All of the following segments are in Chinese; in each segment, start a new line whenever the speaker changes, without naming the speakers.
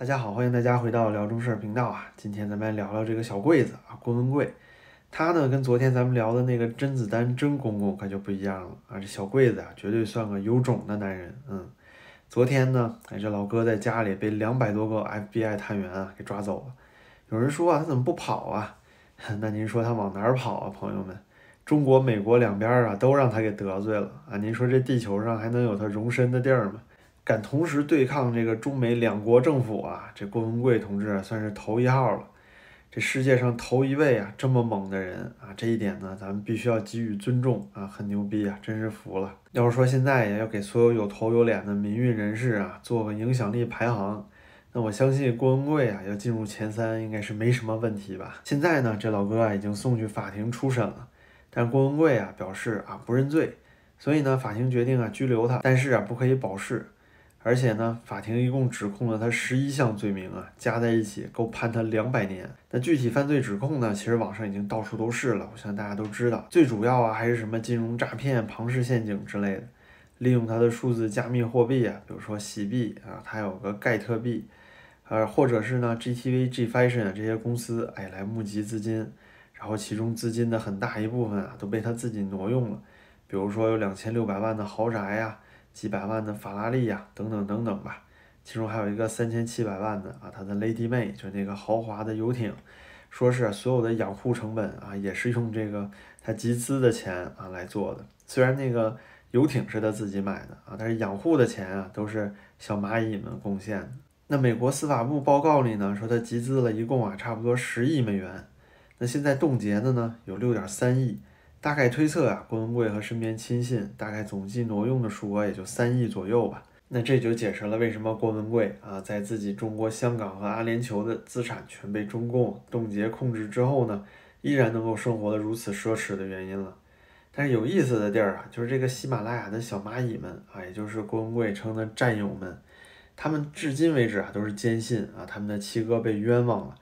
大家好，欢迎大家回到辽中事儿频道啊。今天咱们来聊聊这个小柜子啊，郭文贵。他呢，跟昨天咱们聊的那个甄子丹甄公公可就不一样了啊。这小柜子啊，绝对算个有种的男人。嗯，昨天呢，哎，这老哥在家里被两百多个 FBI 探员啊给抓走了。有人说啊，他怎么不跑啊？那您说他往哪儿跑啊，朋友们？中国、美国两边啊，都让他给得罪了啊。您说这地球上还能有他容身的地儿吗？敢同时对抗这个中美两国政府啊，这郭文贵同志算是头一号了。这世界上头一位啊，这么猛的人啊，这一点呢，咱们必须要给予尊重啊，很牛逼啊，真是服了。要是说现在也，要给所有有头有脸的民运人士啊做个影响力排行，那我相信郭文贵啊要进入前三应该是没什么问题吧。现在呢，这老哥啊已经送去法庭初审了，但郭文贵啊表示啊不认罪，所以呢，法庭决定啊拘留他，但是啊不可以保释。而且呢，法庭一共指控了他十一项罪名啊，加在一起够判他两百年。那具体犯罪指控呢，其实网上已经到处都是了，我相信大家都知道。最主要啊，还是什么金融诈骗、庞氏陷阱之类的，利用他的数字加密货币啊，比如说洗币啊，他有个盖特币，呃，或者是呢 GTV、G Fashion 这些公司，哎，来募集资金，然后其中资金的很大一部分啊，都被他自己挪用了，比如说有两千六百万的豪宅呀。几百万的法拉利呀，等等等等吧，其中还有一个三千七百万的啊，他的 Lady May 就那个豪华的游艇，说是所有的养护成本啊，也是用这个他集资的钱啊来做的。虽然那个游艇是他自己买的啊，但是养护的钱啊都是小蚂蚁们贡献的。那美国司法部报告里呢说他集资了一共啊差不多十亿美元，那现在冻结的呢有六点三亿。大概推测啊，郭文贵和身边亲信大概总计挪用的数额也就三亿左右吧。那这就解释了为什么郭文贵啊，在自己中国香港和阿联酋的资产全被中共冻结控制之后呢，依然能够生活的如此奢侈的原因了。但是有意思的地儿啊，就是这个喜马拉雅的小蚂蚁们啊，也就是郭文贵称的战友们，他们至今为止啊都是坚信啊，他们的七哥被冤枉了。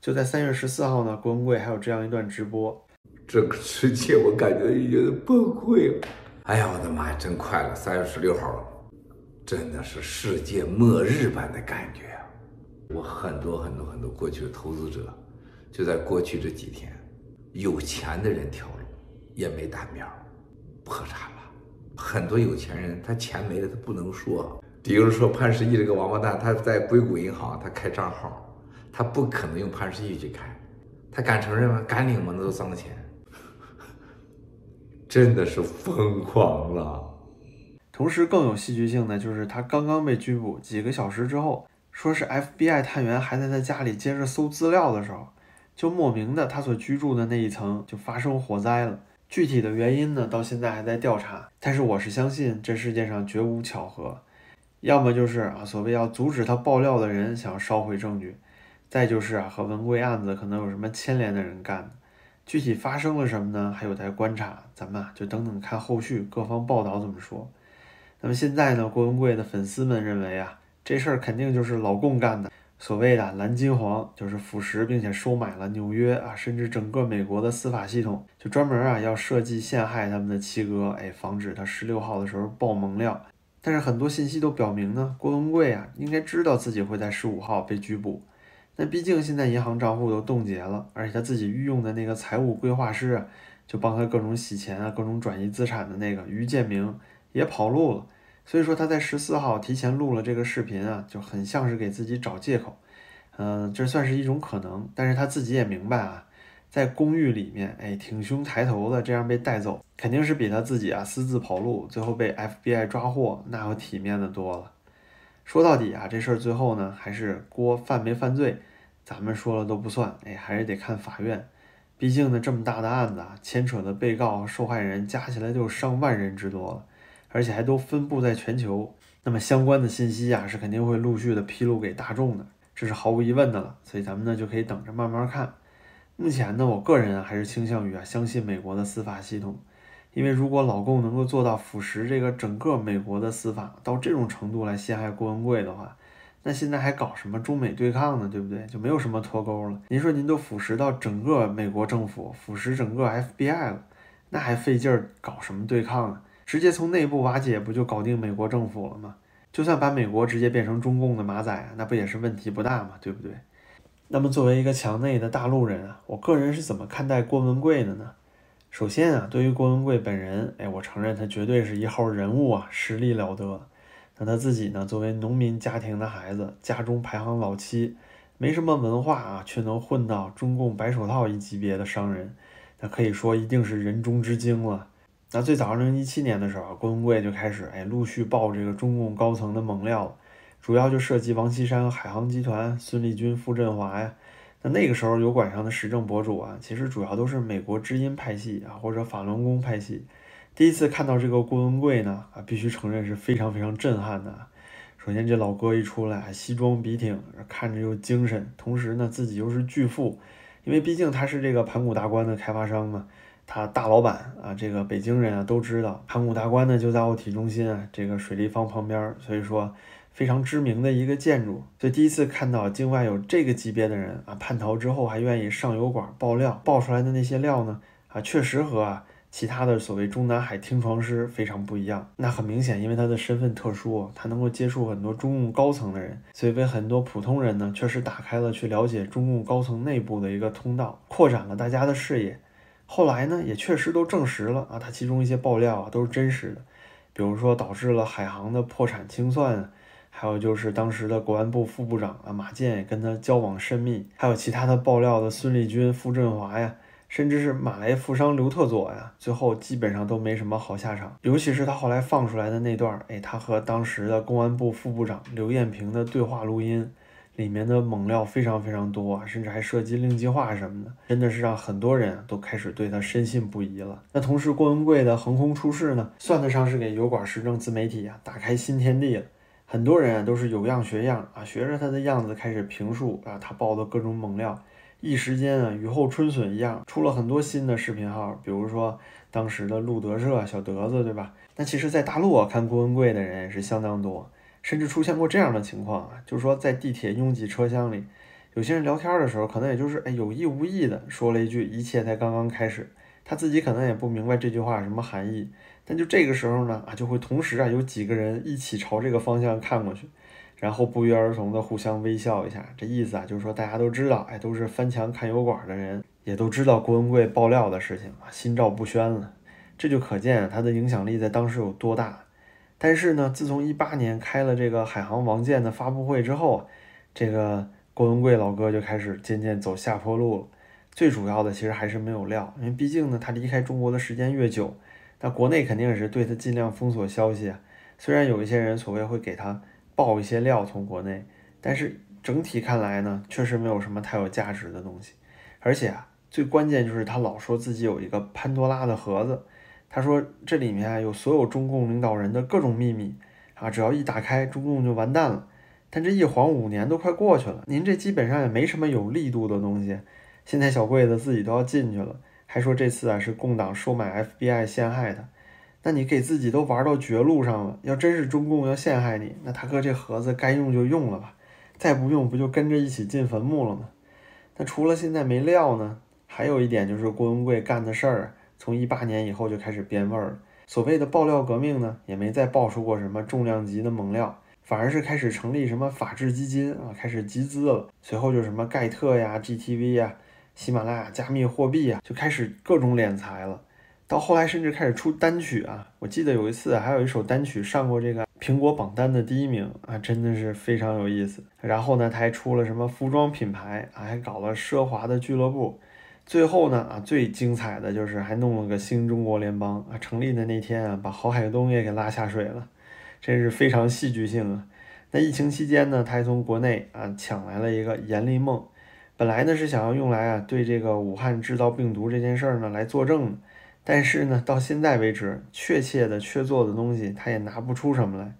就在三月十四号呢，郭文贵还有这样一段直播。
这个世界我感觉已经崩溃了。哎呀，我的妈呀，真快了，三月十六号了，真的是世界末日般的感觉啊！我很多很多很多过去的投资者，就在过去这几天，有钱的人跳楼，也没打苗，破产了。很多有钱人他钱没了，他不能说。比如说潘石屹这个王八蛋，他在硅谷银行他开账号，他不可能用潘石屹去开，他敢承认吗？敢领吗？那都脏钱。真的是疯狂了。
同时更有戏剧性的就是，他刚刚被拘捕几个小时之后，说是 FBI 探员还在他家里接着搜资料的时候，就莫名的他所居住的那一层就发生火灾了。具体的原因呢，到现在还在调查。但是我是相信这世界上绝无巧合，要么就是啊，所谓要阻止他爆料的人想要烧毁证据，再就是啊，和文贵案子可能有什么牵连的人干的。具体发生了什么呢？还有待观察，咱们啊就等等看后续各方报道怎么说。那么现在呢，郭文贵的粉丝们认为啊，这事儿肯定就是老共干的。所谓的蓝金黄，就是腐蚀并且收买了纽约啊，甚至整个美国的司法系统，就专门啊要设计陷害他们的七哥，哎，防止他十六号的时候爆猛料。但是很多信息都表明呢，郭文贵啊应该知道自己会在十五号被拘捕。那毕竟现在银行账户都冻结了，而且他自己御用的那个财务规划师啊，就帮他各种洗钱啊、各种转移资产的那个于建明也跑路了。所以说他在十四号提前录了这个视频啊，就很像是给自己找借口。嗯，这算是一种可能，但是他自己也明白啊，在公寓里面，哎，挺胸抬头的这样被带走，肯定是比他自己啊私自跑路，最后被 FBI 抓获那要体面的多了。说到底啊，这事儿最后呢，还是郭犯没犯罪，咱们说了都不算，哎，还是得看法院。毕竟呢，这么大的案子啊，牵扯的被告受害人加起来就上万人之多了，而且还都分布在全球。那么相关的信息啊，是肯定会陆续的披露给大众的，这是毫无疑问的了。所以咱们呢，就可以等着慢慢看。目前呢，我个人，还是倾向于啊，相信美国的司法系统。因为如果老共能够做到腐蚀这个整个美国的司法到这种程度来陷害郭文贵的话，那现在还搞什么中美对抗呢？对不对？就没有什么脱钩了。您说您都腐蚀到整个美国政府，腐蚀整个 FBI 了，那还费劲儿搞什么对抗啊？直接从内部瓦解不就搞定美国政府了吗？就算把美国直接变成中共的马仔啊，那不也是问题不大嘛，对不对？那么作为一个墙内的大陆人啊，我个人是怎么看待郭文贵的呢？首先啊，对于郭文贵本人，哎，我承认他绝对是一号人物啊，实力了得。那他自己呢，作为农民家庭的孩子，家中排行老七，没什么文化啊，却能混到中共白手套一级别的商人，那可以说一定是人中之精了。那最早二零一七年的时候，郭文贵就开始哎陆续爆这个中共高层的猛料，主要就涉及王岐山、海航集团、孙立军、傅振华呀。那那个时候油管上的时政博主啊，其实主要都是美国知音派系啊，或者法轮功派系。第一次看到这个郭文贵呢，啊，必须承认是非常非常震撼的。首先这老哥一出来，西装笔挺，看着又精神，同时呢自己又是巨富，因为毕竟他是这个盘古大观的开发商嘛。他大老板啊，这个北京人啊都知道，盘古大观呢就在奥体中心啊，这个水立方旁边，所以说非常知名的一个建筑。所以第一次看到境外有这个级别的人啊，叛逃之后还愿意上油管爆料，爆出来的那些料呢，啊，确实和啊其他的所谓中南海听床师非常不一样。那很明显，因为他的身份特殊，他能够接触很多中共高层的人，所以为很多普通人呢，确实打开了去了解中共高层内部的一个通道，扩展了大家的视野。后来呢，也确实都证实了啊，他其中一些爆料啊都是真实的，比如说导致了海航的破产清算，还有就是当时的国安部副部长啊马建也跟他交往甚密，还有其他的爆料的孙立军、傅振华呀，甚至是马来富商刘特佐呀，最后基本上都没什么好下场。尤其是他后来放出来的那段，哎，他和当时的公安部副部长刘艳平的对话录音。里面的猛料非常非常多啊，甚至还涉及令计划什么的，真的是让很多人都开始对他深信不疑了。那同时，郭文贵的横空出世呢，算得上是给油管时政自媒体啊打开新天地了。很多人啊都是有样学样啊，学着他的样子开始评述啊他爆的各种猛料，一时间啊雨后春笋一样，出了很多新的视频号，比如说当时的路德社小德子，对吧？那其实，在大陆啊看郭文贵的人也是相当多。甚至出现过这样的情况啊，就是说在地铁拥挤车厢里，有些人聊天的时候，可能也就是哎有意无意的说了一句“一切才刚刚开始”，他自己可能也不明白这句话什么含义，但就这个时候呢啊，就会同时啊有几个人一起朝这个方向看过去，然后不约而同的互相微笑一下，这意思啊就是说大家都知道，哎都是翻墙看油管的人，也都知道郭文贵爆料的事情啊，心照不宣了，这就可见他的影响力在当时有多大。但是呢，自从一八年开了这个海航王建的发布会之后，这个郭文贵老哥就开始渐渐走下坡路了。最主要的其实还是没有料，因为毕竟呢，他离开中国的时间越久，那国内肯定是对他尽量封锁消息啊。虽然有一些人所谓会给他爆一些料从国内，但是整体看来呢，确实没有什么太有价值的东西。而且啊，最关键就是他老说自己有一个潘多拉的盒子。他说：“这里面啊有所有中共领导人的各种秘密啊，只要一打开，中共就完蛋了。但这一晃五年都快过去了，您这基本上也没什么有力度的东西。现在小贵子自己都要进去了，还说这次啊是共党收买 FBI 陷害他。那你给自己都玩到绝路上了，要真是中共要陷害你，那大哥这盒子该用就用了吧，再不用不就跟着一起进坟墓了吗？那除了现在没料呢，还有一点就是郭文贵干的事儿。”从一八年以后就开始变味儿了，所谓的爆料革命呢，也没再爆出过什么重量级的猛料，反而是开始成立什么法治基金啊，开始集资了。随后就是什么盖特呀、GTV 呀、喜马拉雅加密货币啊，就开始各种敛财了。到后来甚至开始出单曲啊，我记得有一次还有一首单曲上过这个苹果榜单的第一名啊，真的是非常有意思。然后呢，他还出了什么服装品牌啊，还搞了奢华的俱乐部。最后呢，啊，最精彩的就是还弄了个新中国联邦啊，成立的那天啊，把郝海东也给拉下水了，真是非常戏剧性啊。那疫情期间呢，他还从国内啊抢来了一个阎立梦，本来呢是想要用来啊对这个武汉制造病毒这件事儿呢来作证，但是呢到现在为止，确切的确做的东西他也拿不出什么来。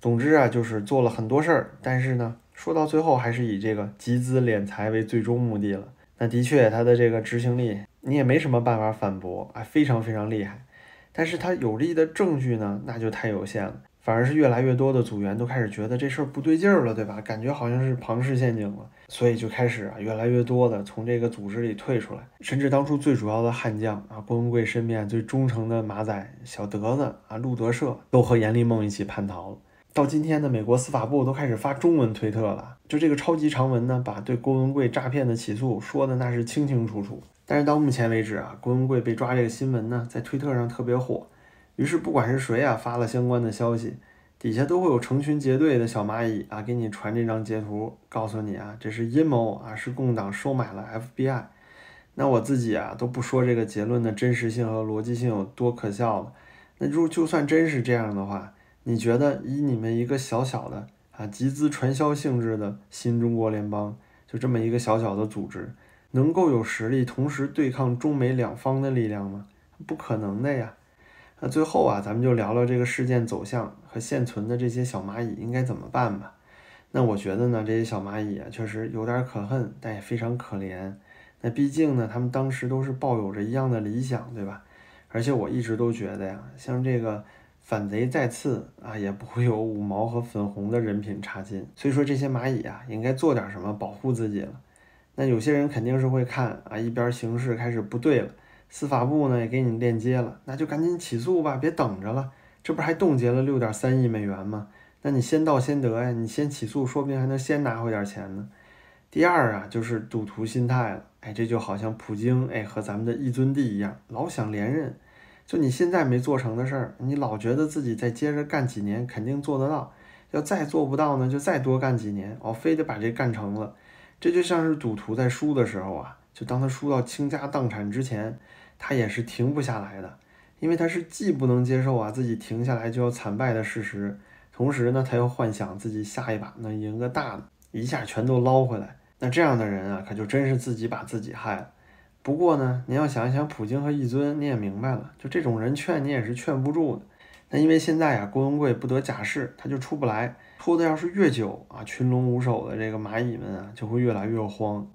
总之啊，就是做了很多事儿，但是呢说到最后还是以这个集资敛财为最终目的了。那的确，他的这个执行力你也没什么办法反驳啊，非常非常厉害。但是他有力的证据呢，那就太有限了。反而是越来越多的组员都开始觉得这事儿不对劲儿了，对吧？感觉好像是庞氏陷阱了，所以就开始啊，越来越多的从这个组织里退出来。甚至当初最主要的悍将啊，郭文贵身边最忠诚的马仔小德子啊，路德社都和阎立梦一起叛逃了。到今天呢，美国司法部都开始发中文推特了，就这个超级长文呢，把对郭文贵诈骗的起诉说的那是清清楚楚。但是到目前为止啊，郭文贵被抓这个新闻呢，在推特上特别火，于是不管是谁啊发了相关的消息，底下都会有成群结队的小蚂蚁啊给你传这张截图，告诉你啊这是阴谋啊，是共党收买了 FBI。那我自己啊都不说这个结论的真实性和逻辑性有多可笑了。那如就算真是这样的话，你觉得以你们一个小小的啊集资传销性质的新中国联邦，就这么一个小小的组织，能够有实力同时对抗中美两方的力量吗？不可能的呀。那最后啊，咱们就聊聊这个事件走向和现存的这些小蚂蚁应该怎么办吧。那我觉得呢，这些小蚂蚁啊，确实有点可恨，但也非常可怜。那毕竟呢，他们当时都是抱有着一样的理想，对吧？而且我一直都觉得呀，像这个反贼再次啊，也不会有五毛和粉红的人品差劲。所以说这些蚂蚁啊，应该做点什么保护自己了。那有些人肯定是会看啊，一边形势开始不对了，司法部呢也给你链接了，那就赶紧起诉吧，别等着了。这不还冻结了六点三亿美元吗？那你先到先得呀，你先起诉，说不定还能先拿回点钱呢。第二啊，就是赌徒心态了。哎，这就好像普京哎和咱们的一尊帝一样，老想连任。就你现在没做成的事儿，你老觉得自己再接着干几年肯定做得到。要再做不到呢，就再多干几年，哦，非得把这干成了。这就像是赌徒在输的时候啊，就当他输到倾家荡产之前，他也是停不下来的，因为他是既不能接受啊自己停下来就要惨败的事实，同时呢，他又幻想自己下一把能赢个大的，一下全都捞回来。那这样的人啊，可就真是自己把自己害了。不过呢，您要想一想普京和一尊，你也明白了，就这种人劝你也是劝不住的。那因为现在啊，郭文贵不得假释，他就出不来。拖的要是越久啊，群龙无首的这个蚂蚁们啊，就会越来越慌。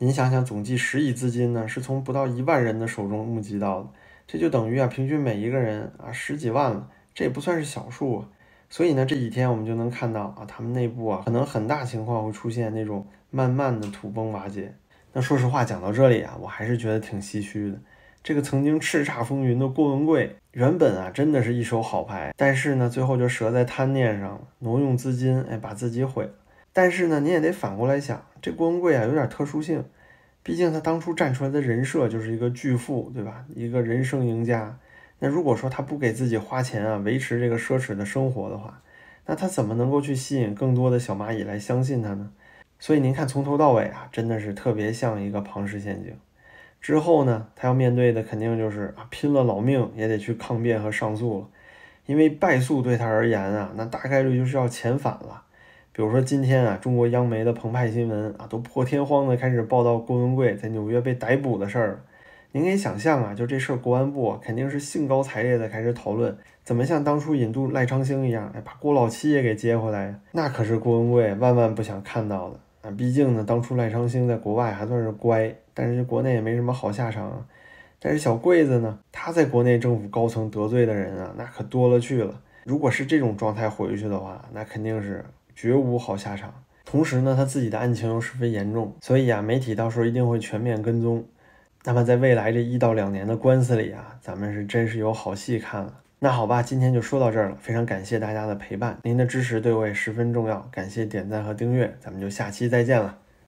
您想想，总计十亿资金呢，是从不到一万人的手中募集到的，这就等于啊，平均每一个人啊十几万了，这也不算是小数啊。所以呢，这几天我们就能看到啊，他们内部啊，可能很大情况会出现那种慢慢的土崩瓦解。那说实话，讲到这里啊，我还是觉得挺唏嘘的。这个曾经叱咤风云的郭文贵，原本啊，真的是一手好牌，但是呢，最后就折在贪念上了，挪用资金，哎，把自己毁了。但是呢，你也得反过来想，这郭文贵啊，有点特殊性，毕竟他当初站出来的人设就是一个巨富，对吧？一个人生赢家。那如果说他不给自己花钱啊，维持这个奢侈的生活的话，那他怎么能够去吸引更多的小蚂蚁来相信他呢？所以您看，从头到尾啊，真的是特别像一个庞氏陷阱。之后呢，他要面对的肯定就是啊，拼了老命也得去抗辩和上诉了，因为败诉对他而言啊，那大概率就是要遣返了。比如说今天啊，中国央媒的澎湃新闻啊，都破天荒的开始报道郭文贵在纽约被逮捕的事儿。您可以想象啊，就这事儿，国安部肯定是兴高采烈的开始讨论，怎么像当初引渡赖昌星一样，哎，把郭老七也给接回来呀？那可是郭文贵万万不想看到的啊！毕竟呢，当初赖昌星在国外还算是乖，但是国内也没什么好下场啊。但是小桂子呢，他在国内政府高层得罪的人啊，那可多了去了。如果是这种状态回去的话，那肯定是绝无好下场。同时呢，他自己的案情又十分严重，所以啊，媒体到时候一定会全面跟踪。那么在未来这一到两年的官司里啊，咱们是真是有好戏看了。那好吧，今天就说到这儿了，非常感谢大家的陪伴，您的支持对我也十分重要，感谢点赞和订阅，咱们就下期再见了。